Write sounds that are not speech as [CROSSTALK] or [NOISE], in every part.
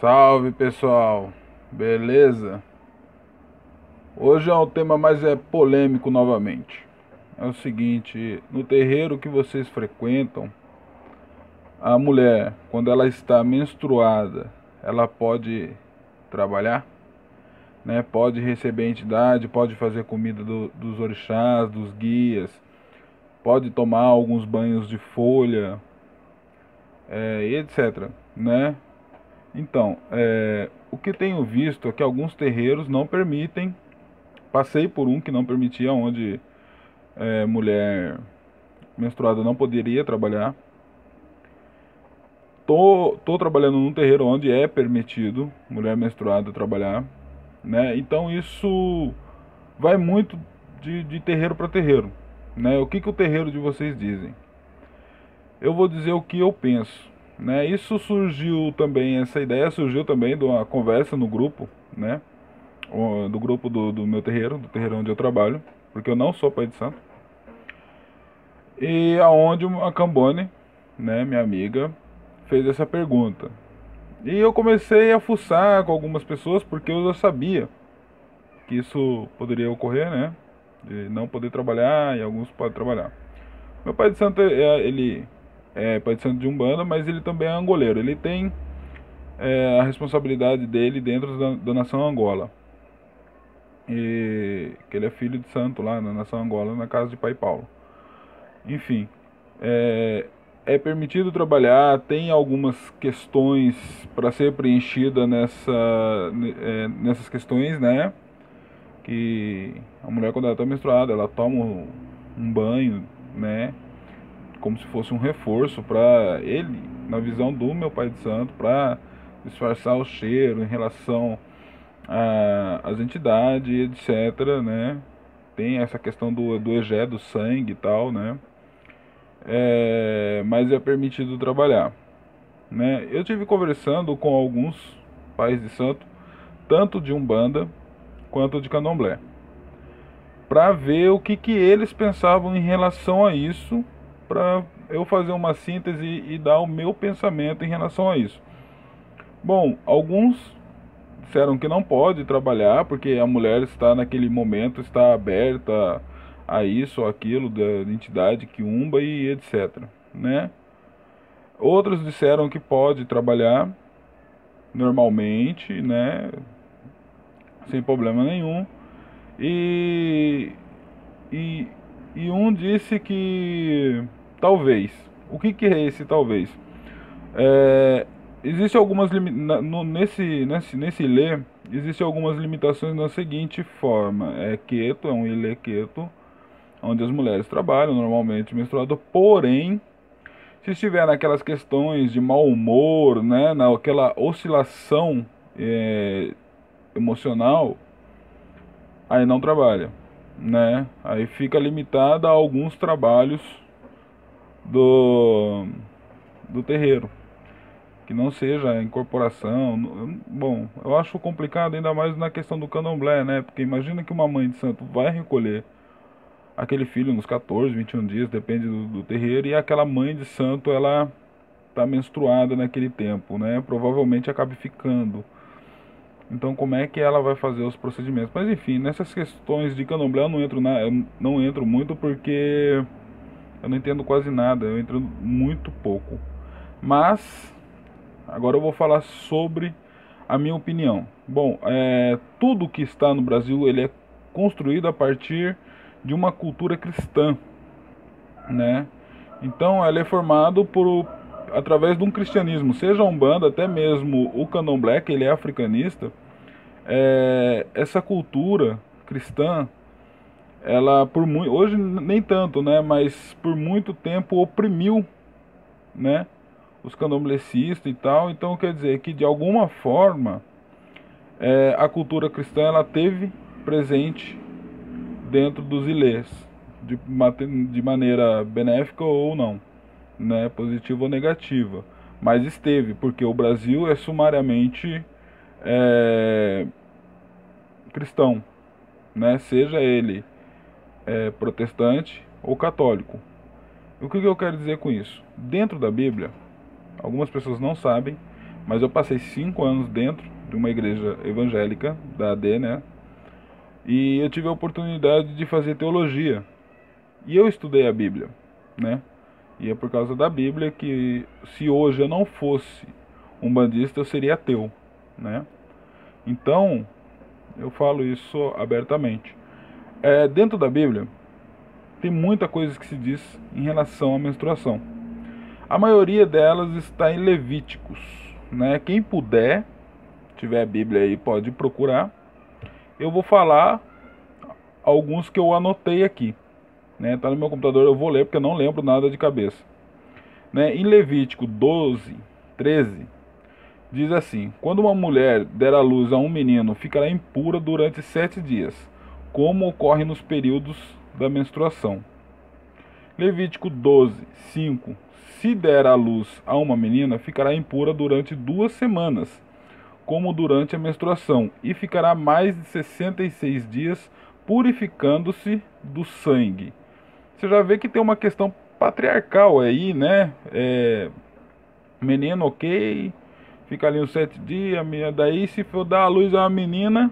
Salve pessoal, beleza? Hoje é um tema mais é polêmico novamente. É o seguinte, no terreiro que vocês frequentam, a mulher, quando ela está menstruada, ela pode trabalhar, né? Pode receber entidade, pode fazer comida do, dos orixás, dos guias, pode tomar alguns banhos de folha, é, etc, né? Então, é, o que tenho visto é que alguns terreiros não permitem. Passei por um que não permitia, onde é, mulher menstruada não poderia trabalhar. Tô, tô trabalhando num terreiro onde é permitido mulher menstruada trabalhar, né? Então isso vai muito de, de terreiro para terreiro, né? O que, que o terreiro de vocês dizem? Eu vou dizer o que eu penso, né? Isso surgiu também, essa ideia surgiu também de uma conversa no grupo, né? Do grupo do, do meu terreiro, do terreiro onde eu trabalho, porque eu não sou pai de santo e aonde a Cambone, né, minha amiga, fez essa pergunta. E eu comecei a fuçar com algumas pessoas porque eu já sabia que isso poderia ocorrer, né? De não poder trabalhar e alguns podem trabalhar. Meu pai de santo, é, ele é pai de Umbanda, mas ele também é angoleiro. Ele tem é, a responsabilidade dele dentro da, da nação Angola. E que ele é filho de santo lá na nação Angola, na casa de pai Paulo. Enfim, é, é permitido trabalhar, tem algumas questões para ser preenchida nessa, é, nessas questões, né? Que a mulher quando ela está menstruada, ela toma um banho, né? Como se fosse um reforço para ele, na visão do meu pai de santo, para disfarçar o cheiro em relação às entidades, etc, né? Tem essa questão do, do egé, do sangue e tal, né? é, mas é permitido trabalhar. Né? Eu tive conversando com alguns pais de santo, tanto de Umbanda quanto de Candomblé, para ver o que, que eles pensavam em relação a isso, para eu fazer uma síntese e dar o meu pensamento em relação a isso. Bom, alguns disseram que não pode trabalhar porque a mulher está naquele momento está aberta a isso aquilo da entidade que umba e etc, né? Outros disseram que pode trabalhar normalmente, né? Sem problema nenhum. E, e, e um disse que talvez. O que, que é esse talvez? É, existe algumas no, nesse nesse nesse ilê existe algumas limitações na seguinte forma é quieto é um ilê quieto onde as mulheres trabalham normalmente menstruado, porém, se estiver naquelas questões de mau humor, né, naquela oscilação é, emocional, aí não trabalha, né? Aí fica limitada a alguns trabalhos do do terreiro, que não seja incorporação. Bom, eu acho complicado ainda mais na questão do candomblé, né? Porque imagina que uma mãe de santo vai recolher aquele filho nos 14, 21 dias, depende do, do terreiro, e aquela mãe de santo, ela está menstruada naquele tempo, né? Provavelmente acabe ficando. Então, como é que ela vai fazer os procedimentos? Mas enfim, nessas questões de candomblé eu não entro, na, não entro muito porque eu não entendo quase nada, eu entro muito pouco. Mas agora eu vou falar sobre a minha opinião. Bom, é, tudo que está no Brasil ele é construído a partir de uma cultura cristã, né? Então, ela é formado por através de um cristianismo, seja um bando, até mesmo o candomblé, que ele é africanista, é, essa cultura cristã, ela por muito, hoje nem tanto, né, mas por muito tempo oprimiu, né, os candomblecistas e tal. Então, quer dizer que de alguma forma é, a cultura cristã ela teve presente dentro dos ilês, de, de maneira benéfica ou não, né, positiva ou negativa. Mas esteve, porque o Brasil é sumariamente é, cristão, né, seja ele é, protestante ou católico. O que, eu quero dizer com isso? Dentro da Bíblia, algumas pessoas não sabem, Mas eu passei cinco anos dentro de uma igreja evangélica da AD, né? E eu tive a oportunidade de fazer teologia. E eu estudei a Bíblia, né? E é por causa da Bíblia que se hoje eu não fosse um bandista, eu seria ateu, né? Então, eu falo isso abertamente. É, dentro da Bíblia, tem muita coisa que se diz em relação à menstruação. A maioria delas está em Levíticos, né? Quem puder, tiver a Bíblia aí, pode procurar. Eu vou falar alguns que eu anotei aqui, né? Tá no meu computador, eu vou ler porque eu não lembro nada de cabeça. Né? Em Levítico 12, 13, diz assim: Quando uma mulher der à luz a um menino, ficará impura durante sete dias, como ocorre nos períodos da menstruação. Levítico 12, 5. Se der à luz a uma menina, ficará impura durante duas semanas, como durante a menstruação, e ficará mais de 66 dias purificando-se do sangue. Você já vê que tem uma questão patriarcal aí, né? É, menino, ok, fica ali uns sete dias, daí se for dar a luz a uma menina,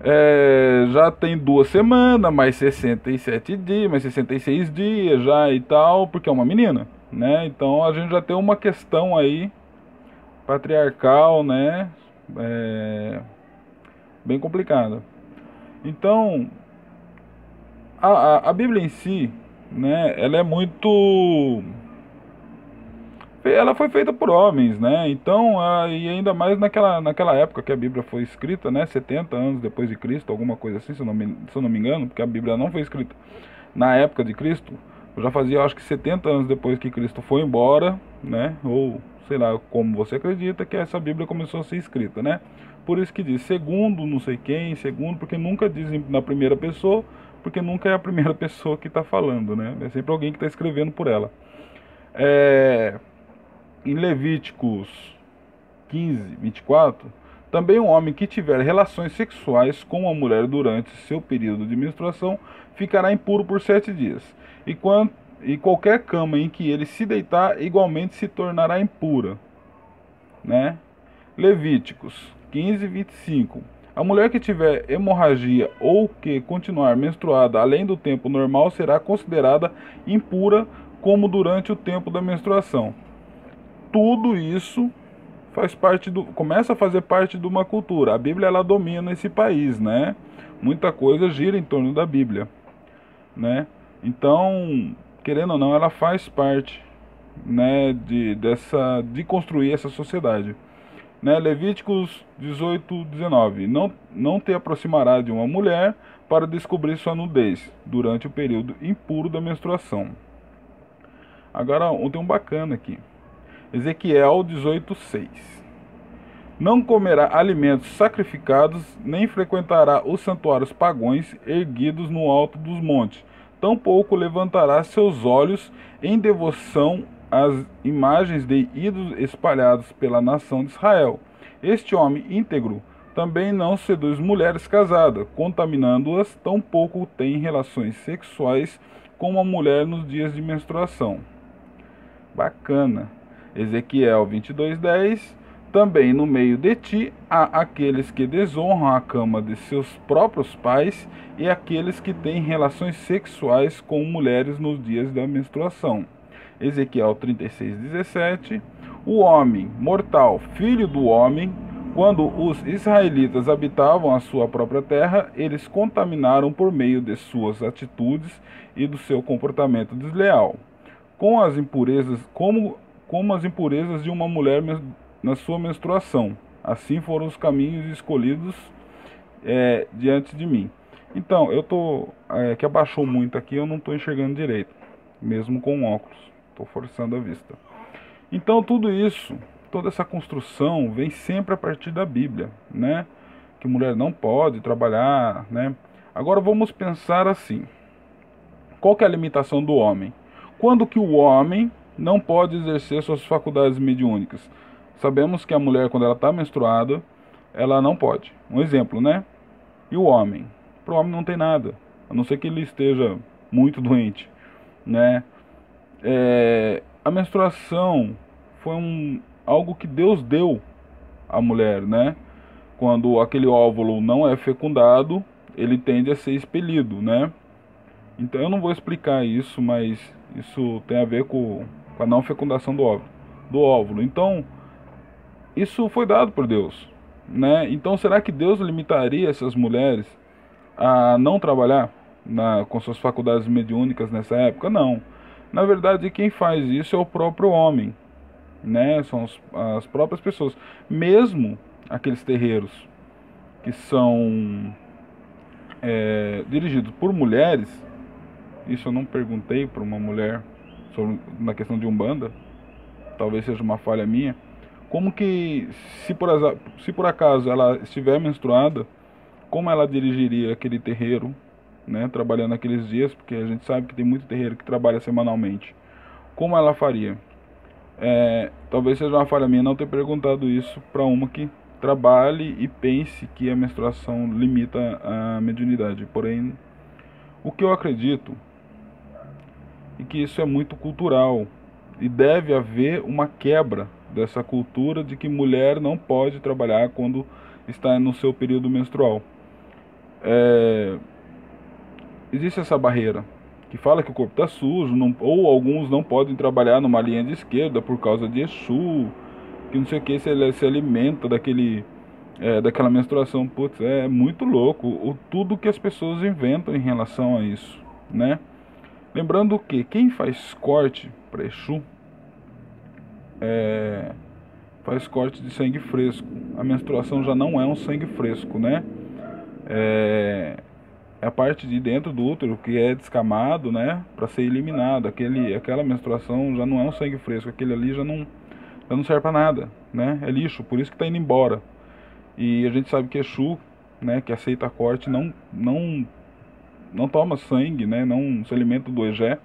é, já tem duas semanas, mais 67 dias, mais 66 dias já e tal, porque é uma menina, né? Então a gente já tem uma questão aí patriarcal, né? É, bem complicada. Então, a, a, a Bíblia em si, né, ela é muito ela foi feita por homens, né? Então, e ainda mais naquela, naquela época que a Bíblia foi escrita, né? 70 anos depois de Cristo, alguma coisa assim, se eu não me, se eu não me engano, porque a Bíblia não foi escrita na época de Cristo. Já fazia, acho que 70 anos depois que Cristo foi embora, né? Ou sei lá como você acredita que essa Bíblia começou a ser escrita, né? Por isso que diz segundo não sei quem, segundo, porque nunca diz na primeira pessoa, porque nunca é a [LAUGHS] primeira pessoa que está falando, né? É sempre alguém que está escrevendo por ela. É, em Levíticos 15, 24, também um homem que tiver relações sexuais com uma mulher durante seu período de menstruação ficará impuro por sete dias. E, quando, e qualquer cama em que ele se deitar igualmente se tornará impura. Né? Levíticos 15, 25 a mulher que tiver hemorragia ou que continuar menstruada além do tempo normal será considerada impura como durante o tempo da menstruação. Tudo isso faz parte do começa a fazer parte de uma cultura. A Bíblia ela domina esse país, né? Muita coisa gira em torno da Bíblia, né? Então, querendo ou não, ela faz parte, né, de dessa de construir essa sociedade. Né? Levíticos 18, 19. Não, não te aproximará de uma mulher para descobrir sua nudez durante o período impuro da menstruação. Agora, tem um bacana aqui. Ezequiel 18, 6. Não comerá alimentos sacrificados, nem frequentará os santuários pagões erguidos no alto dos montes. Tampouco levantará seus olhos em devoção as imagens de ídolos espalhados pela nação de Israel. Este homem íntegro também não seduz mulheres casadas, contaminando-as, tampouco tem relações sexuais com uma mulher nos dias de menstruação. Bacana. Ezequiel 22:10 Também no meio de ti há aqueles que desonram a cama de seus próprios pais e aqueles que têm relações sexuais com mulheres nos dias da menstruação. Ezequiel 36, 17. O homem mortal, filho do homem, quando os israelitas habitavam a sua própria terra, eles contaminaram por meio de suas atitudes e do seu comportamento desleal, com as impurezas, como, como as impurezas de uma mulher na sua menstruação. Assim foram os caminhos escolhidos é, diante de mim. Então, eu tô é, que abaixou muito aqui, eu não estou enxergando direito, mesmo com óculos. Estou forçando a vista. Então tudo isso, toda essa construção vem sempre a partir da Bíblia, né? Que mulher não pode trabalhar, né? Agora vamos pensar assim. Qual que é a limitação do homem? Quando que o homem não pode exercer suas faculdades mediúnicas? Sabemos que a mulher, quando ela está menstruada, ela não pode. Um exemplo, né? E o homem? Para o homem não tem nada, a não ser que ele esteja muito doente, né? É, a menstruação foi um, algo que Deus deu à mulher, né? Quando aquele óvulo não é fecundado, ele tende a ser expelido, né? Então eu não vou explicar isso, mas isso tem a ver com, com a não fecundação do óvulo, do óvulo. Então, isso foi dado por Deus, né? Então, será que Deus limitaria essas mulheres a não trabalhar na, com suas faculdades mediúnicas nessa época? Não. Na verdade, quem faz isso é o próprio homem, né? São as, as próprias pessoas, mesmo aqueles terreiros que são é, dirigidos por mulheres. Isso eu não perguntei para uma mulher sobre na questão de umbanda. Talvez seja uma falha minha. Como que, se por, se por acaso ela estiver menstruada, como ela dirigiria aquele terreiro, né, trabalhando aqueles dias, porque a gente sabe que tem muito terreiro que trabalha semanalmente. Como ela faria? É, talvez seja uma falha minha não ter perguntado isso para uma que trabalhe e pense que a menstruação limita a mediunidade. Porém, o que eu acredito é que isso é muito cultural e deve haver uma quebra dessa cultura de que mulher não pode trabalhar quando está no seu período menstrual. É, existe essa barreira que fala que o corpo está sujo, não, ou alguns não podem trabalhar numa linha de esquerda por causa de Exu, que não sei o que, se ele se alimenta daquele, é, daquela menstruação. Putz, é muito louco o, tudo que as pessoas inventam em relação a isso, né? Lembrando que quem faz corte para Exu é, faz corte de sangue fresco. A menstruação já não é um sangue fresco, né? É, é a parte de dentro do útero que é descamado, né, para ser eliminado. Aquele, aquela menstruação já não é um sangue fresco, aquele ali já não, já não serve para nada, né? É lixo, por isso que está indo embora. E a gente sabe que Exu, né, que aceita corte, não, não, não toma sangue, né, não se alimenta do egé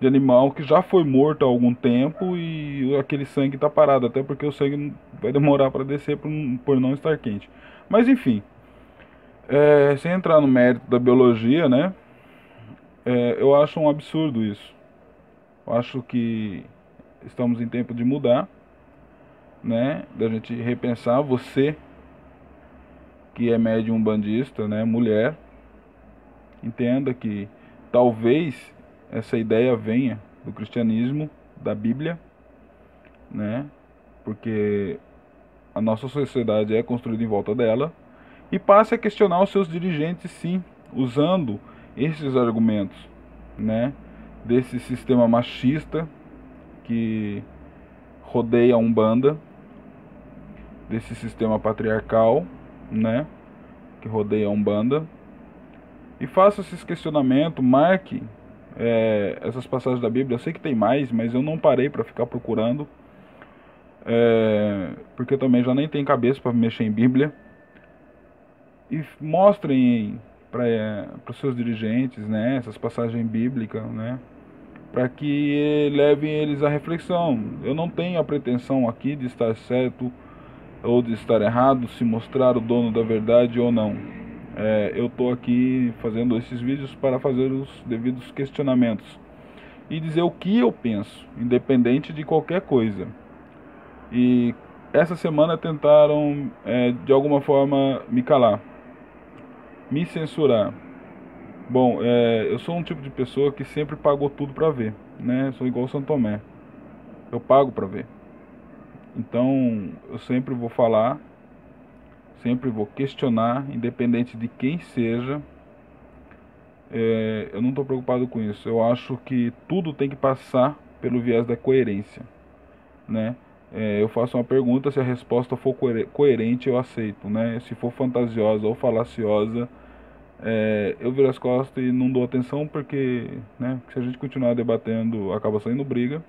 de animal que já foi morto há algum tempo e aquele sangue está parado, até porque o sangue vai demorar para descer por, por não estar quente. Mas enfim, é, sem entrar no mérito da biologia, né? É, eu acho um absurdo isso. Eu acho que estamos em tempo de mudar, né? Da gente repensar. Você que é médium bandista, né? Mulher, entenda que talvez essa ideia venha do cristianismo, da Bíblia, né? Porque a nossa sociedade é construída em volta dela. E passe a questionar os seus dirigentes, sim, usando esses argumentos, né, desse sistema machista que rodeia a Umbanda, desse sistema patriarcal, né, que rodeia a Umbanda, e faça esses questionamentos, marque é, essas passagens da Bíblia. Eu sei que tem mais, mas eu não parei para ficar procurando, é, porque eu também já nem tenho cabeça para mexer em Bíblia e mostrem para é, os seus dirigentes né, essas passagens bíblicas, né, para que levem eles à reflexão. Eu não tenho a pretensão aqui de estar certo ou de estar errado, se mostrar o dono da verdade ou não. É, eu estou aqui fazendo esses vídeos para fazer os devidos questionamentos e dizer o que eu penso, independente de qualquer coisa. E essa semana tentaram é, de alguma forma me calar me censurar. Bom, é, eu sou um tipo de pessoa que sempre pagou tudo para ver, né? sou igual São Tomé. Eu pago para ver. Então, eu sempre vou falar, sempre vou questionar, independente de quem seja. É, eu não estou preocupado com isso. Eu acho que tudo tem que passar pelo viés da coerência, né? É, eu faço uma pergunta, se a resposta for coerente, eu aceito, né? Se for fantasiosa ou falaciosa, é, eu viro as costas e não dou atenção porque, né, se a gente continuar debatendo, acaba saindo briga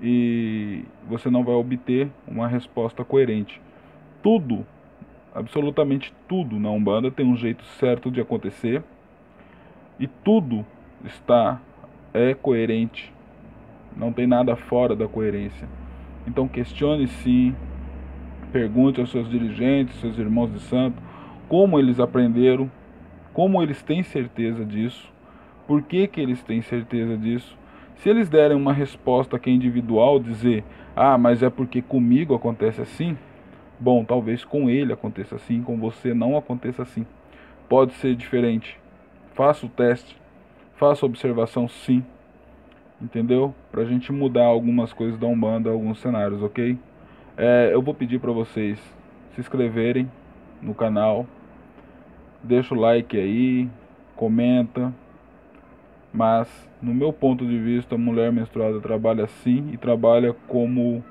e você não vai obter uma resposta coerente. Tudo, absolutamente tudo na Umbanda tem um jeito certo de acontecer e tudo está é coerente. Não tem nada fora da coerência. Então questione sim, pergunte aos seus dirigentes, seus irmãos de santo, como eles aprenderam como eles têm certeza disso, por que, que eles têm certeza disso. Se eles derem uma resposta que é individual, dizer, Ah, mas é porque comigo acontece assim? Bom, talvez com ele aconteça assim, com você não aconteça assim. Pode ser diferente. Faça o teste, faça a observação sim, entendeu? Pra gente mudar algumas coisas da Umbanda, alguns cenários, ok? É, eu vou pedir para vocês se inscreverem no canal, deixa o like aí, comenta, mas no meu ponto de vista, a mulher menstruada trabalha assim e trabalha como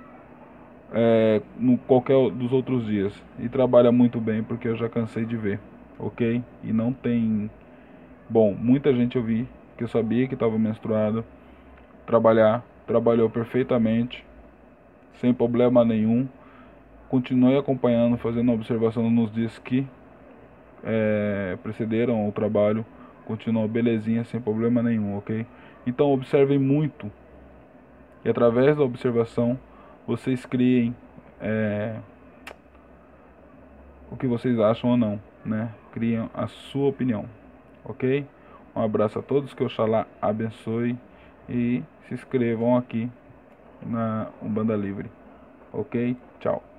é, no qualquer dos outros dias e trabalha muito bem porque eu já cansei de ver, ok? E não tem, bom, muita gente eu vi que eu sabia que estava menstruada, trabalhar, trabalhou perfeitamente, sem problema nenhum. Continuei acompanhando, fazendo observação nos dias que é, precederam o trabalho Continua belezinha, sem problema nenhum, ok? Então observem muito. E através da observação, vocês criem é, o que vocês acham ou não, né? Criem a sua opinião, ok? Um abraço a todos, que Oxalá abençoe e se inscrevam aqui na Umbanda Livre, ok? Tchau.